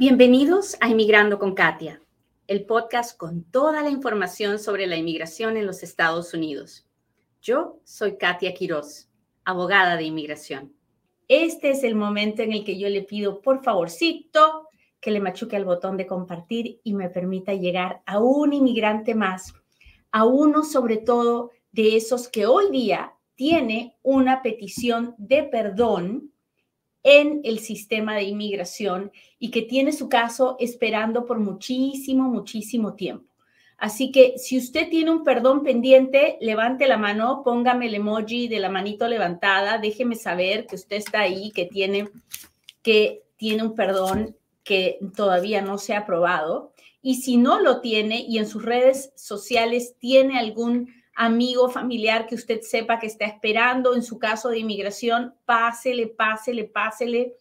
Bienvenidos a Inmigrando con Katia, el podcast con toda la información sobre la inmigración en los Estados Unidos. Yo soy Katia Quiroz, abogada de inmigración. Este es el momento en el que yo le pido, por favorcito, que le machuque al botón de compartir y me permita llegar a un inmigrante más, a uno sobre todo de esos que hoy día tiene una petición de perdón en el sistema de inmigración y que tiene su caso esperando por muchísimo, muchísimo tiempo. Así que si usted tiene un perdón pendiente, levante la mano, póngame el emoji de la manito levantada, déjeme saber que usted está ahí, que tiene, que tiene un perdón que todavía no se ha aprobado. Y si no lo tiene y en sus redes sociales tiene algún amigo, familiar que usted sepa que está esperando en su caso de inmigración, pásele, pásele, pásele,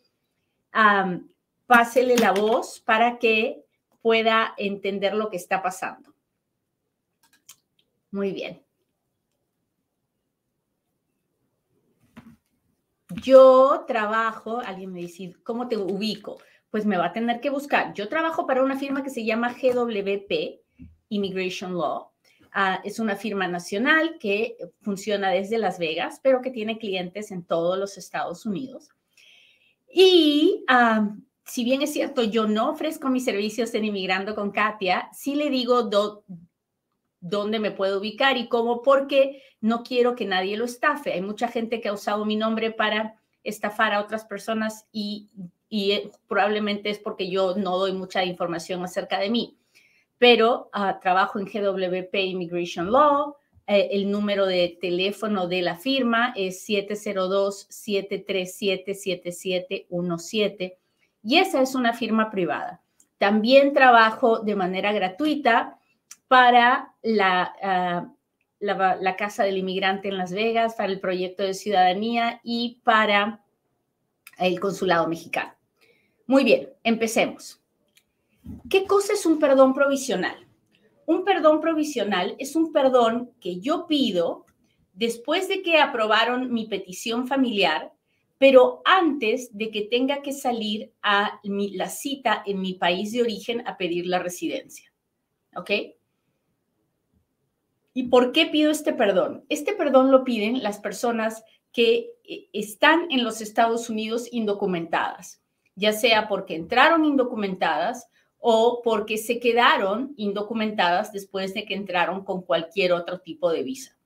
pásele la voz para que pueda entender lo que está pasando. Muy bien. Yo trabajo, alguien me dice, ¿cómo te ubico? Pues me va a tener que buscar. Yo trabajo para una firma que se llama GWP, Immigration Law. Ah, es una firma nacional que funciona desde Las Vegas, pero que tiene clientes en todos los Estados Unidos. Y ah, si bien es cierto, yo no ofrezco mis servicios en Inmigrando con Katia, sí le digo dónde me puedo ubicar y cómo, porque no quiero que nadie lo estafe. Hay mucha gente que ha usado mi nombre para estafar a otras personas y, eh, probablemente es porque yo no doy mucha información acerca de mí pero ah, trabajo en GWP Immigration Law. Eh, el número de teléfono de la firma es 702-737-7717 y esa es una firma privada. También trabajo de manera gratuita para ah, la, Casa del Inmigrante en Las Vegas, para el proyecto de ciudadanía y para el Consulado Mexicano. Muy bien, empecemos. ¿Qué cosa es un perdón provisional? Un perdón provisional es un perdón que yo pido después de que aprobaron mi petición familiar, pero antes de que tenga que salir a la cita en mi país de origen a pedir la residencia. ¿Ok? ¿Y por qué pido este perdón? Este perdón lo piden las personas que eh, están en los Estados Unidos indocumentadas, ya sea porque entraron indocumentadas o porque se quedaron indocumentadas después de que entraron con cualquier otro tipo de visa.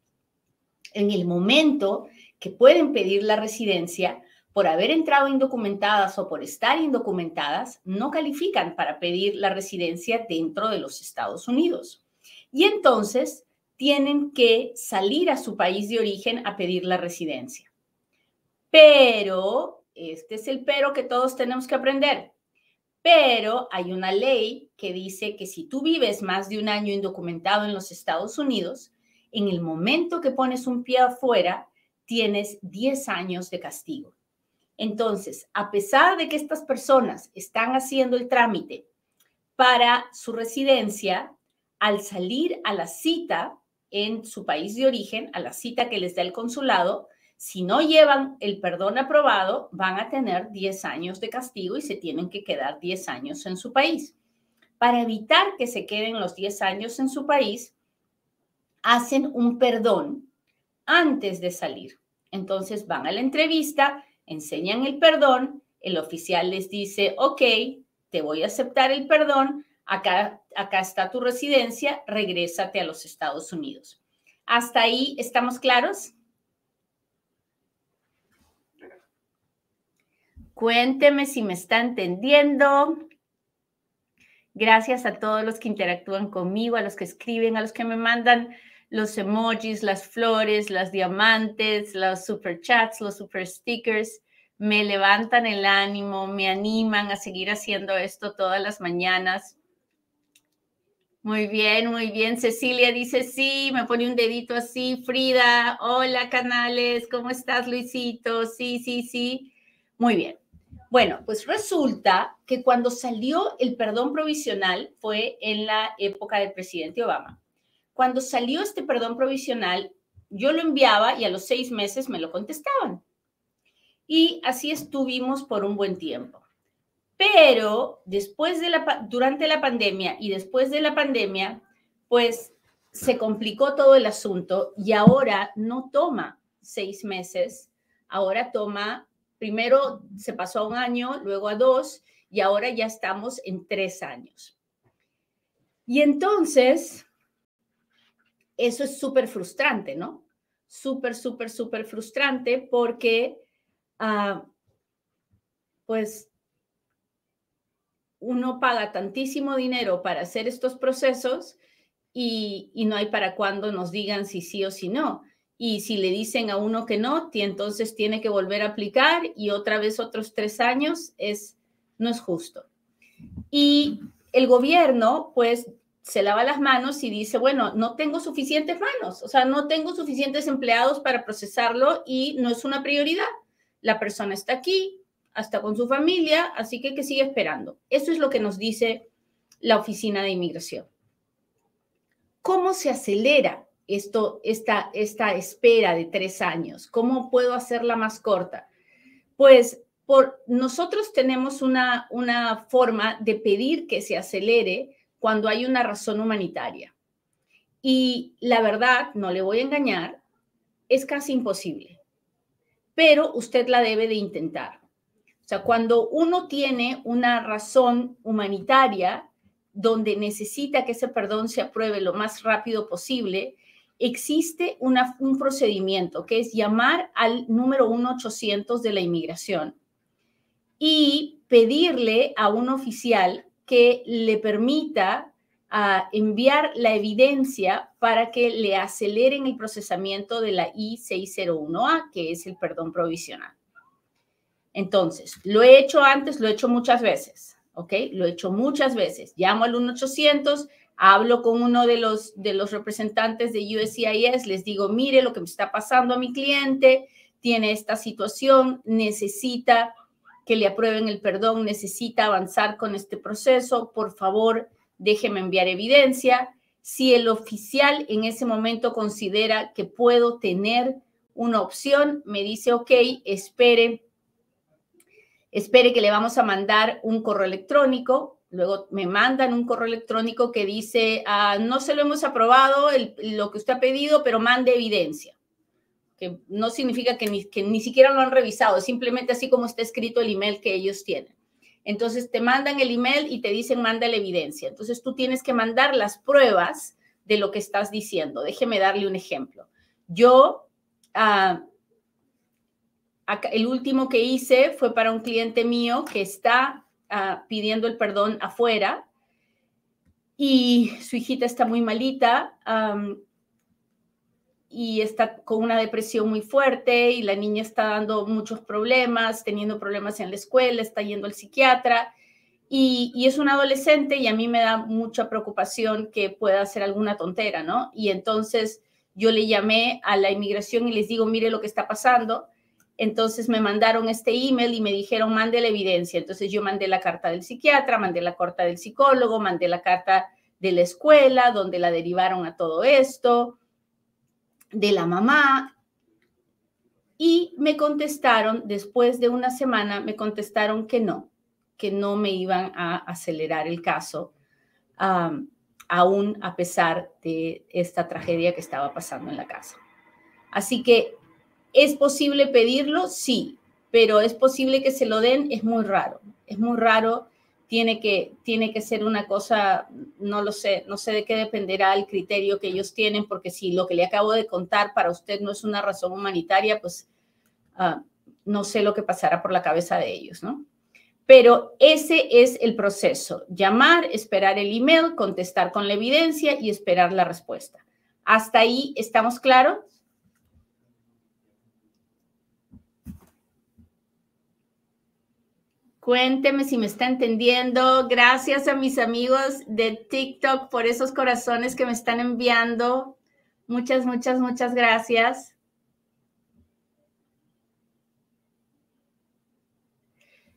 En el momento que pueden pedir la residencia, por haber entrado indocumentadas o por estar indocumentadas, no califican para pedir la residencia dentro de los Estados Unidos. Y entonces tienen que salir a su país de origen a pedir la residencia. Pero, este es el pero que todos tenemos que aprender. Pero hay una ley que dice que si tú vives más de un año indocumentado en los Estados Unidos, en el momento que pones un pie afuera, tienes 10 años de castigo. Entonces, a pesar de que estas personas están haciendo el trámite para su residencia, al salir a la cita en su país de origen, a la cita que les da el consulado, si no llevan el perdón aprobado, van a tener 10 años de castigo y se tienen que quedar 10 años en su país. Para evitar que se queden los 10 años en su país, hacen un perdón antes de salir. Entonces van a la entrevista, enseñan el perdón, el oficial les dice, ok, te voy a aceptar el perdón, acá, está tu residencia, regrésate a los Estados Unidos. ¿Hasta ahí estamos claros? Cuénteme si me está entendiendo. Gracias a todos los que interactúan conmigo, a los que escriben, a los que me mandan los emojis, las flores, las diamantes, los super chats, los super stickers. Me levantan el ánimo, me animan a seguir haciendo esto todas las mañanas. Muy bien, muy bien. Cecilia dice sí, me pone un dedito así. Frida, hola canales, ¿cómo estás Luisito? Sí, sí, sí. Muy bien. Bueno, pues resulta que cuando salió el perdón provisional fue en la época del presidente Obama. Cuando salió este perdón provisional, yo lo enviaba y a los seis meses me lo contestaban. Y así estuvimos por un buen tiempo. Pero después de la, durante la pandemia y después de la pandemia, pues se complicó todo el asunto y ahora no toma seis meses, ahora toma, primero se pasó a un año, luego a dos y ahora ya estamos en tres años. Y entonces, eso es súper frustrante, ¿no? Súper, súper, súper frustrante porque, ah, pues, uno paga tantísimo dinero para hacer estos procesos y, no hay para cuándo nos digan si sí o si no. Y si le dicen a uno que no, entonces tiene que volver a aplicar y otra vez otros tres años, es, no es justo. Y el gobierno, pues, se lava las manos y dice, bueno, no tengo suficientes manos, o sea, no tengo suficientes empleados para procesarlo y no es una prioridad. La persona está aquí, hasta con su familia, así que que sigue esperando. Eso es lo que nos dice la Oficina de Inmigración. ¿Cómo se acelera esto, esta, esta espera de tres años? ¿Cómo puedo hacerla más corta? Pues por, nosotros tenemos una, una forma de pedir que se acelere cuando hay una razón humanitaria. Y la verdad, no le voy a engañar, es casi imposible, pero usted la debe de intentar. O sea, cuando uno tiene una razón humanitaria, donde necesita que ese perdón se apruebe lo más rápido posible, existe un procedimiento que es llamar al número 1800 de la inmigración y pedirle a un oficial que le permita ah, enviar la evidencia para que le aceleren el procesamiento de la I-601A, que es el perdón provisional. Entonces, lo he hecho antes, lo he hecho muchas veces. ¿ok? Lo he hecho muchas veces. Llamo al 1-800, hablo con uno de los, de los representantes de USCIS, les digo, mire lo que me está pasando a mi cliente, tiene esta situación, necesita que le aprueben el perdón, necesita avanzar con este proceso, por favor, déjeme enviar evidencia. Si el oficial en ese momento considera que puedo tener una opción, me dice, ok, espere espere que le vamos a mandar un correo electrónico. Luego me mandan un correo electrónico que dice, ah, no se lo hemos aprobado lo que usted ha pedido, pero mande evidencia. Que no significa que ni, ni siquiera lo han revisado, simplemente así como está escrito el email que ellos tienen. Entonces te mandan el email y te dicen, manda la evidencia. Entonces tú tienes que mandar las pruebas de lo que estás diciendo. Déjeme darle un ejemplo. Yo ah, el último que hice fue para un cliente mío que está ah, pidiendo el perdón afuera. Y su hijita está muy malita y está con una depresión muy fuerte y la niña está dando muchos problemas, teniendo problemas en la escuela, está yendo al psiquiatra. Y, y es un adolescente y a mí me da mucha preocupación que pueda hacer alguna tontera, ¿no? Y entonces yo le llamé a la inmigración y les digo, mire lo que está pasando entonces me mandaron este email y me dijeron, mande la evidencia. Entonces yo mandé la carta del psiquiatra, mandé la carta del psicólogo, mandé la carta de la escuela, donde la derivaron a todo esto, de la mamá. Y me contestaron, después de una semana, me contestaron que no, que no me iban a acelerar el caso, aún a pesar de esta tragedia que estaba pasando en la casa. Así que ¿Es posible pedirlo? Sí, pero es posible que se lo den, es muy raro, es muy raro, tiene que, tiene que ser una cosa, no lo sé, no sé de qué dependerá el criterio que ellos tienen, porque si lo que le acabo de contar para usted no es una razón humanitaria, pues ah, no sé lo que pasará por la cabeza de ellos, ¿no? Pero ese es el proceso, llamar, esperar el email, contestar con la evidencia y esperar la respuesta. ¿Hasta ahí estamos claros? Cuénteme si me está entendiendo. Gracias a mis amigos de TikTok por esos corazones que me están enviando. Muchas, muchas, muchas gracias.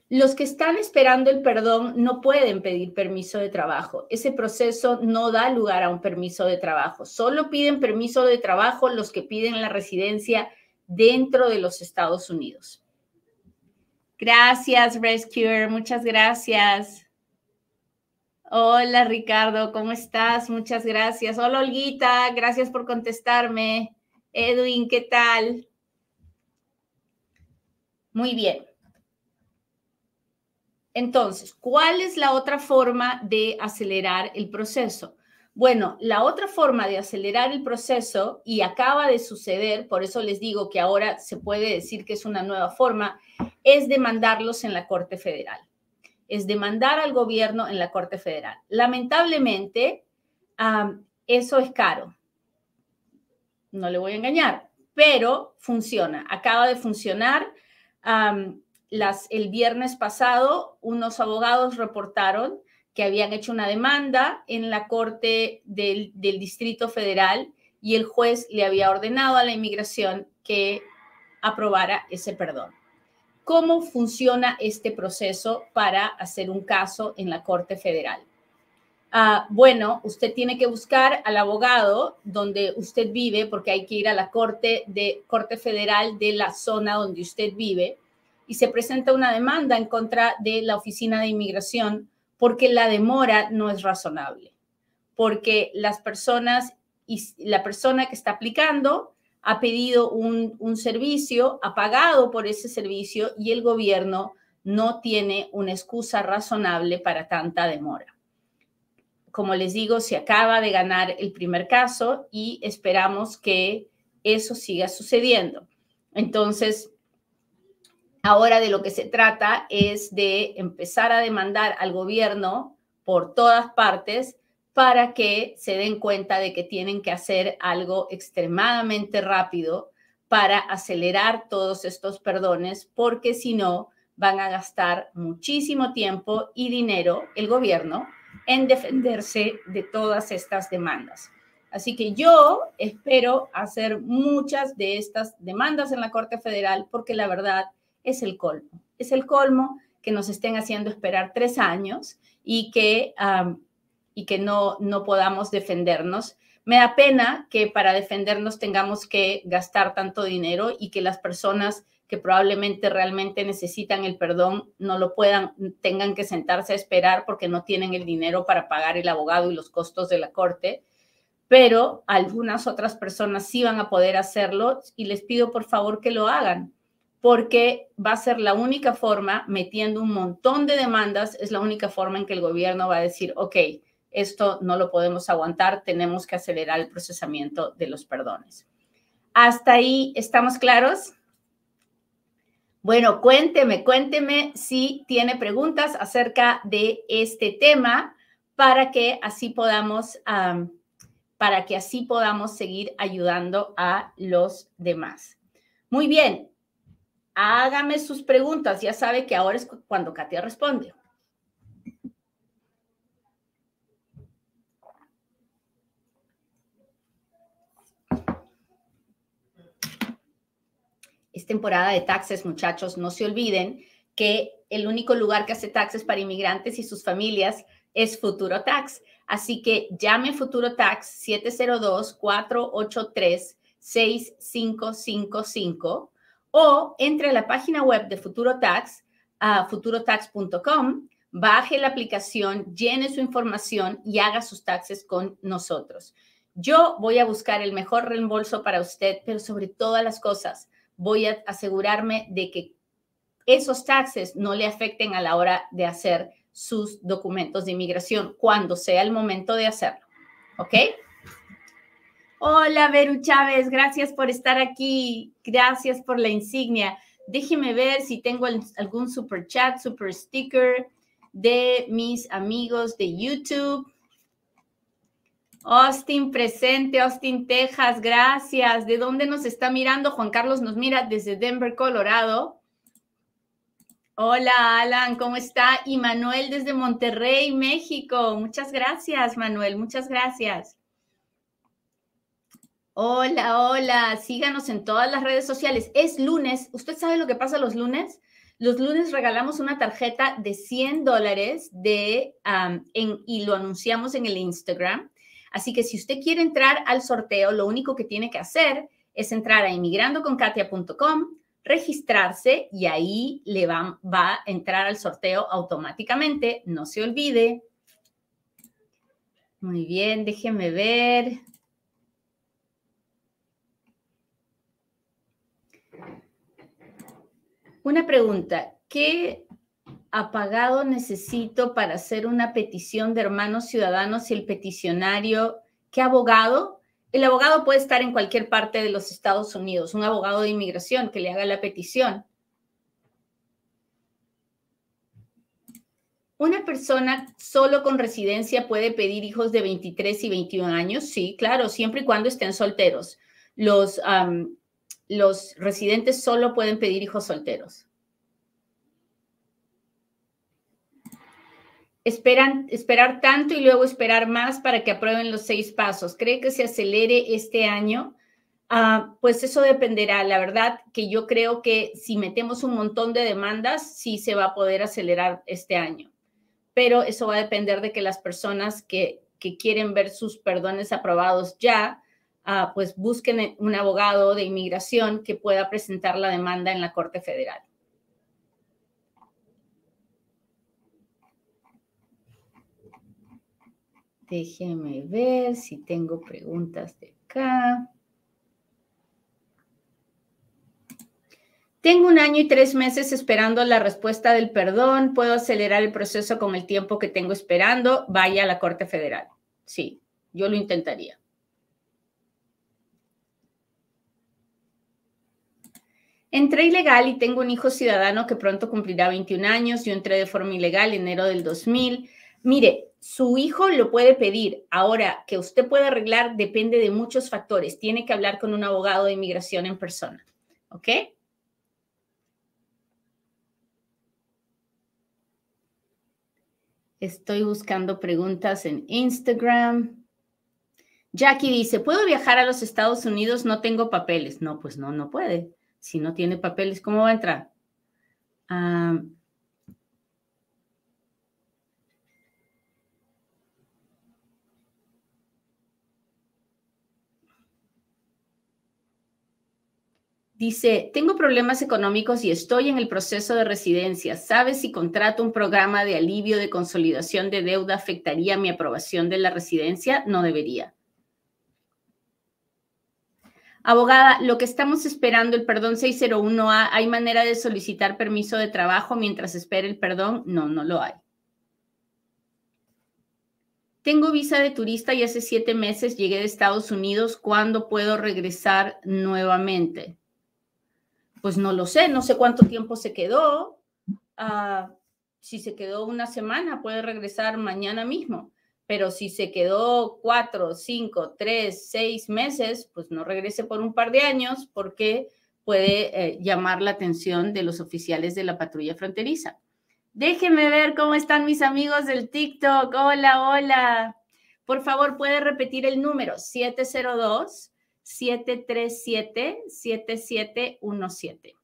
Los que están esperando el perdón no pueden pedir permiso de trabajo. Ese proceso no da lugar a un permiso de trabajo. Solo piden permiso de trabajo los que piden la residencia dentro de los Estados Unidos. Gracias, Rescuer. Muchas gracias. Hola, Ricardo. ¿Cómo estás? Muchas gracias. Hola, Olguita. Gracias por contestarme. Edwin, ¿qué tal? Muy bien. Entonces, ¿cuál es la otra forma de acelerar el proceso? Bueno, la otra forma de acelerar el proceso, y acaba de suceder, por eso les digo que ahora se puede decir que es una nueva forma, es demandarlos en la Corte Federal. Es demandar al gobierno en la Corte Federal. Lamentablemente, eso es caro. No le voy a engañar, pero funciona. Acaba de funcionar. el viernes pasado, unos abogados reportaron que habían hecho una demanda en la Corte del, Distrito Federal y el juez le había ordenado a la inmigración que aprobara ese perdón. ¿Cómo funciona este proceso para hacer un caso en la Corte Federal? Ah, bueno, usted tiene que buscar al abogado donde usted vive, porque hay que ir a la Corte, de, corte Federal de la zona donde usted vive, y se presenta una demanda en contra de la Oficina de Inmigración porque la demora no es razonable, porque las personas y la persona que está aplicando ha pedido un, servicio, ha pagado por ese servicio y el gobierno no tiene una excusa razonable para tanta demora. Como les digo, se acaba de ganar el primer caso y esperamos que eso siga sucediendo. Entonces, Ahora de lo que se trata es de empezar a demandar al gobierno por todas partes para que se den cuenta de que tienen que hacer algo extremadamente rápido para acelerar todos estos perdones, porque si no, van a gastar muchísimo tiempo y dinero el gobierno en defenderse de todas estas demandas. Así que yo espero hacer muchas de estas demandas en la Corte Federal porque la verdad es el colmo. Es el colmo que nos estén haciendo esperar tres años y que, y que no, no podamos defendernos. Me da pena que para defendernos tengamos que gastar tanto dinero y que las personas que probablemente realmente necesitan el perdón no lo puedan, tengan que sentarse a esperar porque no tienen el dinero para pagar el abogado y los costos de la corte. Pero algunas otras personas sí van a poder hacerlo y les pido por favor que lo hagan porque va a ser la única forma, metiendo un montón de demandas, es la única forma en que el gobierno va a decir, ok, esto no lo podemos aguantar, tenemos que acelerar el procesamiento de los perdones. ¿Hasta ahí estamos claros? Bueno, cuénteme, cuénteme si tiene preguntas acerca de este tema para que así podamos, para que así podamos seguir ayudando a los demás. Muy bien, hágame sus preguntas. Ya sabe que ahora es cuando Katia responde. Temporada de taxes, muchachos. No se olviden que el único lugar que hace taxes para inmigrantes y sus familias es Futuro Tax. Así que llame Futuro Tax 702-483-6555 o entre a la página web de Futuro Tax, a futurotax.com, baje la aplicación, llene su información y haga sus taxes con nosotros. Yo voy a buscar el mejor reembolso para usted, pero sobre todas las cosas, voy a asegurarme de que esos taxes no le afecten a la hora de hacer sus documentos de inmigración cuando sea el momento de hacerlo. ¿Ok? Hola, Veru Chávez, gracias por estar aquí. Gracias por la insignia. Déjeme ver si tengo algún super chat, super sticker de mis amigos de YouTube. Austin presente, Austin, Texas, gracias. ¿De dónde nos está mirando? Juan Carlos nos mira desde Denver, Colorado. Hola, Alan, ¿cómo está? Y Manuel desde Monterrey, México. Muchas gracias, Manuel, muchas gracias. Hola, hola, síganos en todas las redes sociales. Es lunes, ¿usted sabe lo que pasa los lunes? Los lunes regalamos una tarjeta de 100 dólares de, y lo anunciamos en el Instagram. Así que si usted quiere entrar al sorteo, lo único que tiene que hacer es entrar a inmigrandoconkatia.com, registrarse y ahí le va, va a entrar al sorteo automáticamente. No se olvide. Muy bien, déjeme ver. Una pregunta, ¿qué apagado necesito para hacer una petición de hermanos ciudadanos y el peticionario, qué abogado? El abogado puede estar en cualquier parte de los Estados Unidos, un abogado de inmigración que le haga la petición. ¿Una persona solo con residencia puede pedir hijos de 23 y 21 años? Sí, claro, siempre y cuando estén solteros. Los, los residentes solo pueden pedir hijos solteros. Esperan, esperar tanto y luego esperar más para que aprueben los seis pasos. ¿Cree que se acelere este año? Ah, pues eso dependerá. La verdad que yo creo que si metemos un montón de demandas, sí se va a poder acelerar este año. Pero eso va a depender de que las personas que, que quieren ver sus perdones aprobados ya, ah, pues busquen un abogado de inmigración que pueda presentar la demanda en la Corte Federal. Déjeme ver si tengo preguntas de acá. Tengo un año y tres meses esperando la respuesta del perdón. ¿Puedo acelerar el proceso con el tiempo que tengo esperando? Vaya a la Corte Federal. Sí, yo lo intentaría. Entré ilegal y tengo un hijo ciudadano que pronto cumplirá 21 años. Yo entré de forma ilegal en enero del 2000. Mire, su hijo lo puede pedir. Ahora, que usted puede arreglar depende de muchos factores. Tiene que hablar con un abogado de inmigración en persona. ¿Ok? Estoy buscando preguntas en Instagram. Jackie dice, ¿puedo viajar a los Estados Unidos? No tengo papeles. No, pues no, no puede. Si no tiene papeles, ¿cómo va a entrar? Ah, Dice, tengo problemas económicos y estoy en el proceso de residencia. ¿Sabes si contrato un programa de alivio de consolidación de deuda afectaría mi aprobación de la residencia? No debería. Abogada, lo que estamos esperando, el perdón 601A, ¿hay manera de solicitar permiso de trabajo mientras espera el perdón? No, no lo hay. Tengo visa de turista y hace siete meses llegué de Estados Unidos. ¿Cuándo puedo regresar nuevamente? Pues no lo sé, no sé cuánto tiempo se quedó. Ah, si se quedó una semana, puede regresar mañana mismo. Pero si se quedó cuatro, cinco, tres, seis meses, pues no regrese por un par de años porque puede eh, llamar la atención de los oficiales de la patrulla fronteriza. Déjenme ver cómo están mis amigos del TikTok. Hola, hola. Por favor, puede repetir el número 702 737-7717.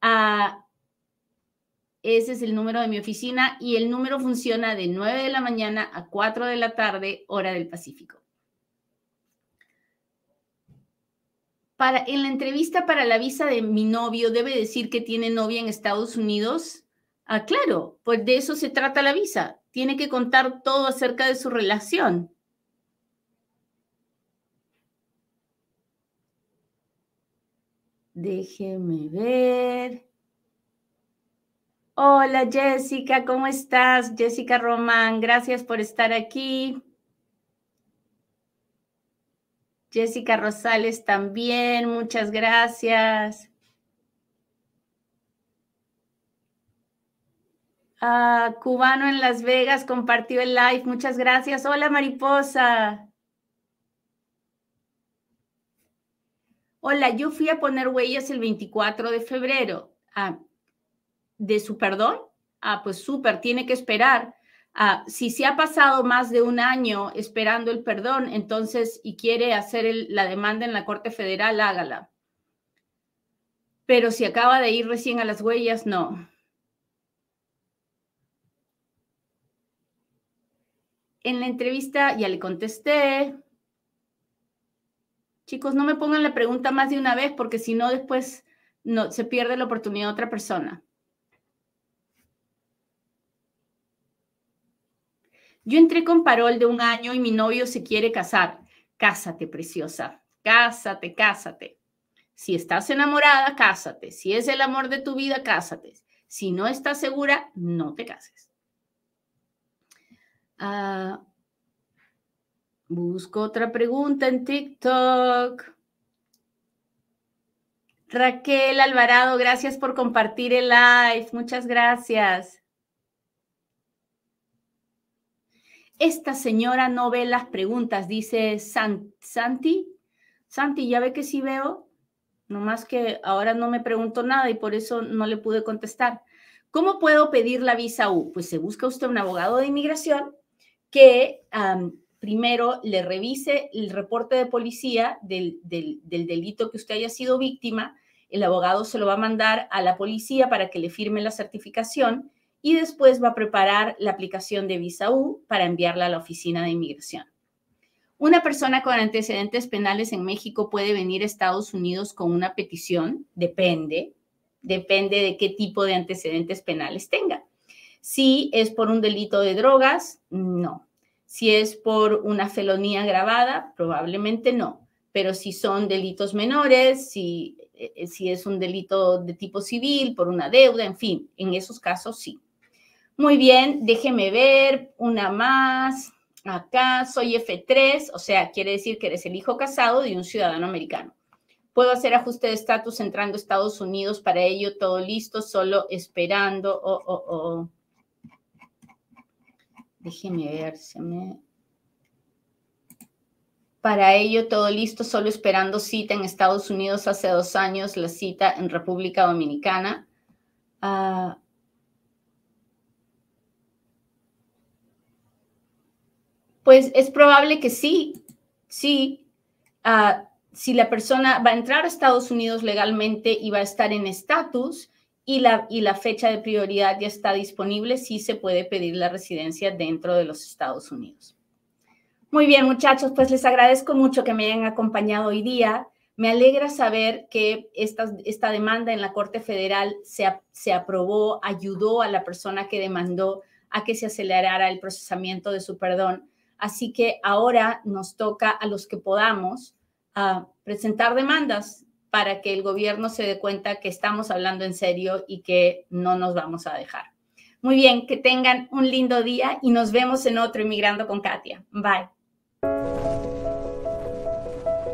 Ah, ese es el número de mi oficina y el número funciona de 9 de la mañana a 4 de la tarde, hora del Pacífico. Para, en la entrevista para la visa de mi novio, debe decir que tiene novia en Estados Unidos. Ah, claro, pues de eso se trata la visa. Tiene que contar todo acerca de su relación. Déjeme ver. Hola Jessica, ¿cómo estás? Jessica Román, gracias por estar aquí. Jessica Rosales también, muchas gracias. Ah, Cubano en Las Vegas compartió el live, muchas gracias. Hola Mariposa. Hola, yo fui a poner huellas el 24 de febrero. Ah, ¿De su perdón? Ah, pues súper, tiene que esperar. Ah, si se ha pasado más de un año esperando el perdón, entonces, y quiere hacer la demanda en la Corte Federal, hágala. Pero si acaba de ir recién a las huellas, no. En la entrevista ya le contesté. Chicos, no me pongan la pregunta más de una vez porque si no después no, se pierde la oportunidad otra persona. Yo entré con parol de un año y mi novio se quiere casar. Cásate, preciosa. Cásate, cásate. Si estás enamorada, cásate. Si es el amor de tu vida, cásate. Si no estás segura, no te cases. Ah, busco otra pregunta en TikTok. Raquel Alvarado, gracias por compartir el live. Muchas gracias. Esta señora no ve las preguntas, dice Santi. Santi, ya ve que sí veo, nomás que ahora no me pregunto nada y por eso no le pude contestar. ¿Cómo puedo pedir la visa U? Pues se busca usted un abogado de inmigración que primero le revise el reporte de policía del, del delito que usted haya sido víctima. El abogado se lo va a mandar a la policía para que le firme la certificación y después va a preparar la aplicación de visa U para enviarla a la oficina de inmigración. Una persona con antecedentes penales en México puede venir a Estados Unidos con una petición, depende, depende de qué tipo de antecedentes penales tenga. Si es por un delito de drogas, no. Si es por una felonía agravada, probablemente no. Pero si son delitos menores, si, eh, si es un delito de tipo civil, por una deuda, en fin, en esos casos sí. Muy bien, déjeme ver una más. Acá soy F3, o sea, quiere decir que eres el hijo casado de un ciudadano americano. Puedo hacer ajuste de estatus entrando a Estados Unidos, para ello todo listo, solo esperando. Oh, oh, oh. Déjeme ver, se me... Para ello todo listo, solo esperando cita en Estados Unidos hace dos años, la cita en República Dominicana. Ah, Pues es probable que sí, sí. Ah, si la persona va a entrar a Estados Unidos legalmente y va a estar en estatus y la, fecha de prioridad ya está disponible, sí se puede pedir la residencia dentro de los Estados Unidos. Muy bien, muchachos, pues les agradezco mucho que me hayan acompañado hoy día. Me alegra saber que esta, demanda en la Corte Federal se, aprobó, ayudó a la persona que demandó a que se acelerara el procesamiento de su perdón Así que ahora nos toca a los que podamos ah, presentar demandas para que el gobierno se dé cuenta que estamos hablando en serio y que no nos vamos a dejar. Muy bien, que tengan un lindo día y nos vemos en otro Inmigrando con Katia. Bye.